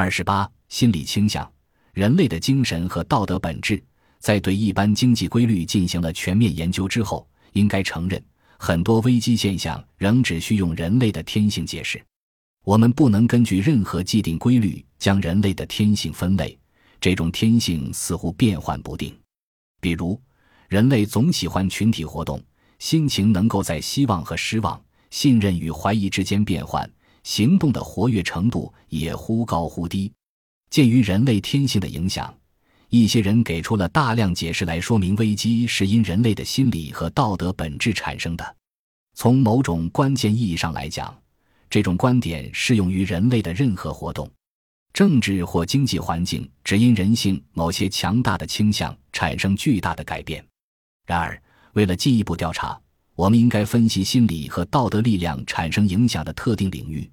二十八，心理倾向，人类的精神和道德本质。在对一般经济规律进行了全面研究之后，应该承认，很多危机现象仍只需用人类的天性解释。我们不能根据任何既定规律将人类的天性分类，这种天性似乎变幻不定。比如，人类总喜欢群体活动，心情能够在希望和失望、信任与怀疑之间变换，行动的活跃程度也忽高忽低。鉴于人类天性的影响。一些人给出了大量解释来说明危机是因人类的心理和道德本质产生的。从某种关键意义上来讲，这种观点适用于人类的任何活动。政治或经济环境只因人性某些强大的倾向产生巨大的改变。然而，为了进一步调查，我们应该分析心理和道德力量产生影响的特定领域，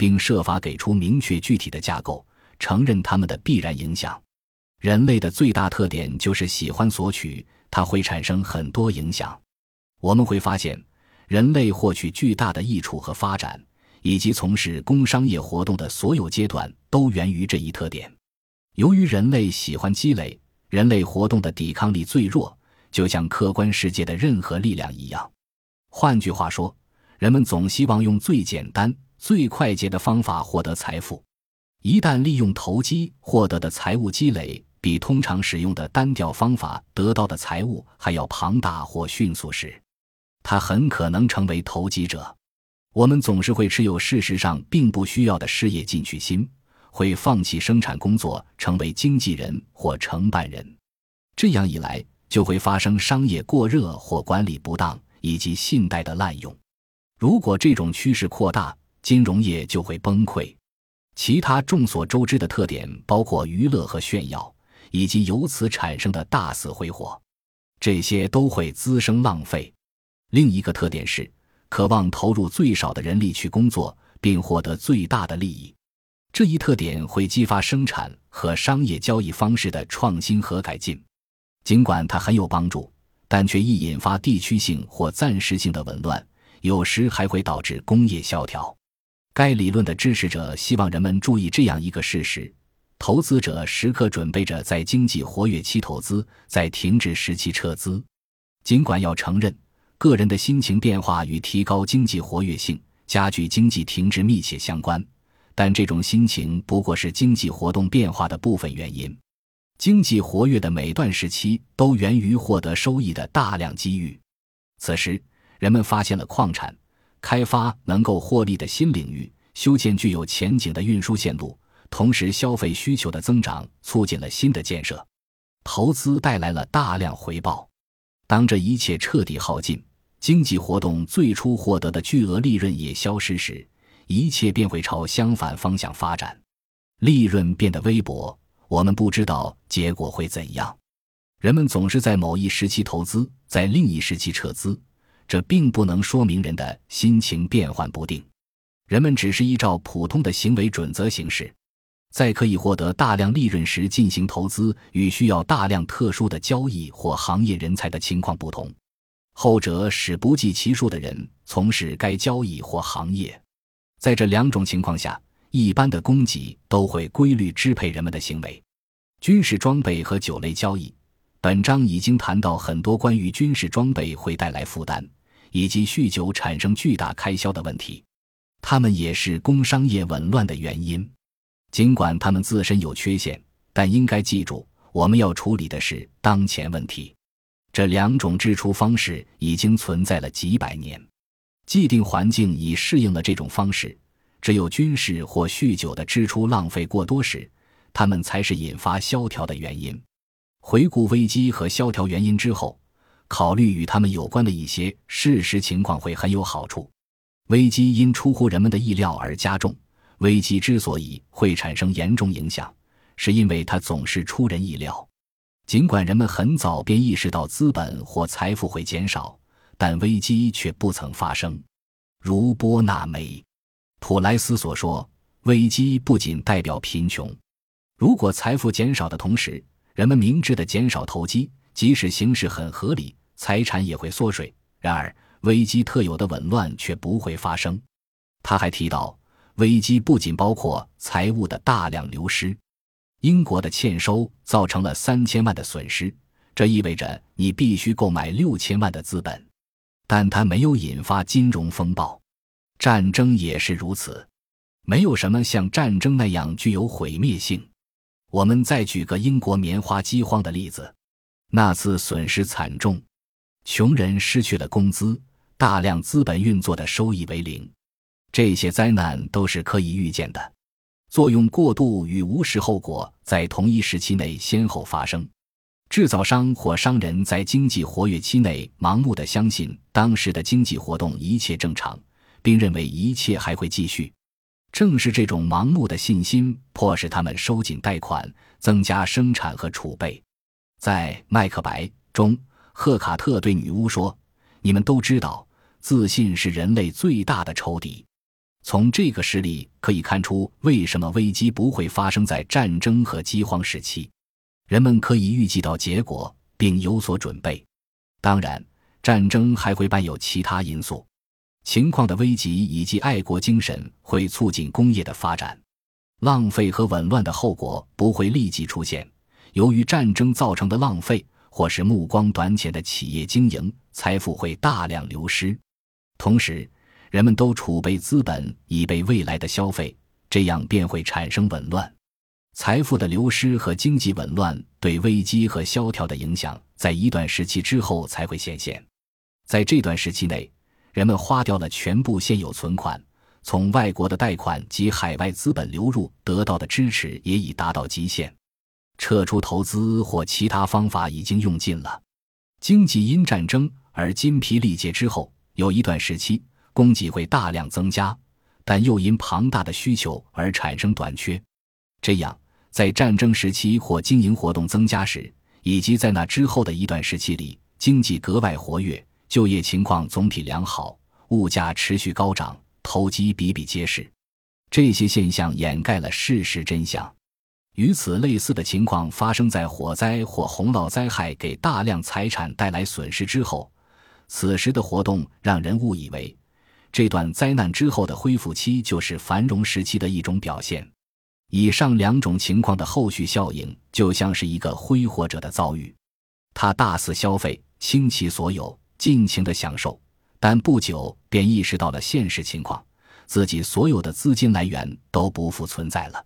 并设法给出明确具体的架构，承认它们的必然影响。人类的最大特点就是喜欢索取，它会产生很多影响。我们会发现，人类获取巨大的益处和发展，以及从事工商业活动的所有阶段，都源于这一特点。由于人类喜欢积累，人类活动的抵抗力最弱，就像客观世界的任何力量一样。换句话说，人们总希望用最简单、最快捷的方法获得财富。一旦利用投机获得的财务积累，比通常使用的单调方法得到的财物还要庞大或迅速时，他很可能成为投机者。我们总是会持有事实上并不需要的事业进取心，会放弃生产工作，成为经纪人或承办人。这样一来，就会发生商业过热或管理不当，以及信贷的滥用。如果这种趋势扩大，金融业就会崩溃。其他众所周知的特点包括娱乐和炫耀。以及由此产生的大肆挥霍，这些都会滋生浪费。另一个特点是，渴望投入最少的人力去工作，并获得最大的利益。这一特点会激发生产和商业交易方式的创新和改进。尽管它很有帮助，但却易引发地区性或暂时性的紊乱，有时还会导致工业萧条。该理论的支持者希望人们注意这样一个事实。投资者时刻准备着在经济活跃期投资，在停滞时期撤资。尽管要承认，个人的心情变化与提高经济活跃性、加剧经济停滞密切相关，但这种心情不过是经济活动变化的部分原因。经济活跃的每段时期都源于获得收益的大量机遇。此时，人们发现了矿产，开发能够获利的新领域，修建具有前景的运输线路。同时，消费需求的增长促进了新的建设，投资带来了大量回报。当这一切彻底耗尽，经济活动最初获得的巨额利润也消失时，一切便会朝相反方向发展，利润变得微薄。我们不知道结果会怎样。人们总是在某一时期投资，在另一时期撤资，这并不能说明人的心情变幻不定。人们只是依照普通的行为准则行事。在可以获得大量利润时进行投资，与需要大量特殊的交易或行业人才的情况不同。后者使不计其数的人从事该交易或行业。在这两种情况下，一般的供给都会规律支配人们的行为。军事装备和酒类交易，本章已经谈到很多关于军事装备会带来负担，以及酗酒产生巨大开销的问题。它们也是工商业紊乱的原因。尽管他们自身有缺陷，但应该记住，我们要处理的是当前问题。这两种支出方式已经存在了几百年，既定环境已适应了这种方式。只有军事或酗酒的支出浪费过多时，他们才是引发萧条的原因。回顾危机和萧条原因之后，考虑与他们有关的一些事实情况会很有好处。危机因出乎人们的意料而加重。危机之所以会产生严重影响，是因为它总是出人意料。尽管人们很早便意识到资本或财富会减少，但危机却不曾发生。如波纳梅、普莱斯所说，危机不仅代表贫穷。如果财富减少的同时，人们明智的减少投机，即使形势很合理，财产也会缩水。然而，危机特有的紊乱却不会发生。他还提到。危机不仅包括财物的大量流失，英国的欠收造成了三千万的损失，这意味着你必须购买六千万的资本，但它没有引发金融风暴。战争也是如此，没有什么像战争那样具有毁灭性。我们再举个英国棉花饥荒的例子，那次损失惨重，穷人失去了工资，大量资本运作的收益为零。这些灾难都是可以预见的，作用过度与无视后果在同一时期内先后发生。制造商或商人在经济活跃期内盲目的相信当时的经济活动一切正常，并认为一切还会继续。正是这种盲目的信心，迫使他们收紧贷款，增加生产和储备。在《麦克白》中，赫卡特对女巫说：“你们都知道，自信是人类最大的仇敌。”从这个实例可以看出，为什么危机不会发生在战争和饥荒时期。人们可以预计到结果，并有所准备。当然，战争还会伴有其他因素。情况的危急以及爱国精神会促进工业的发展，浪费和紊乱的后果不会立即出现。由于战争造成的浪费，或是目光短浅的企业经营，财富会大量流失。同时，人们都储备资本以备未来的消费，这样便会产生紊乱。财富的流失和经济紊乱对危机和萧条的影响，在一段时期之后才会显现。在这段时期内，人们花掉了全部现有存款，从外国的贷款及海外资本流入得到的支持也已达到极限，撤出投资或其他方法已经用尽了。经济因战争而筋疲力竭之后，有一段时期。供给会大量增加，但又因庞大的需求而产生短缺。这样，在战争时期或经营活动增加时，以及在那之后的一段时期里，经济格外活跃，就业情况总体良好，物价持续高涨，投机比比皆是。这些现象掩盖了事实真相。与此类似的情况发生在火灾或洪涝灾害给大量财产带来损失之后，此时的活动让人误以为。这段灾难之后的恢复期就是繁荣时期的一种表现。以上两种情况的后续效应就像是一个挥霍者的遭遇，他大肆消费，倾其所有，尽情的享受，但不久便意识到了现实情况，自己所有的资金来源都不复存在了。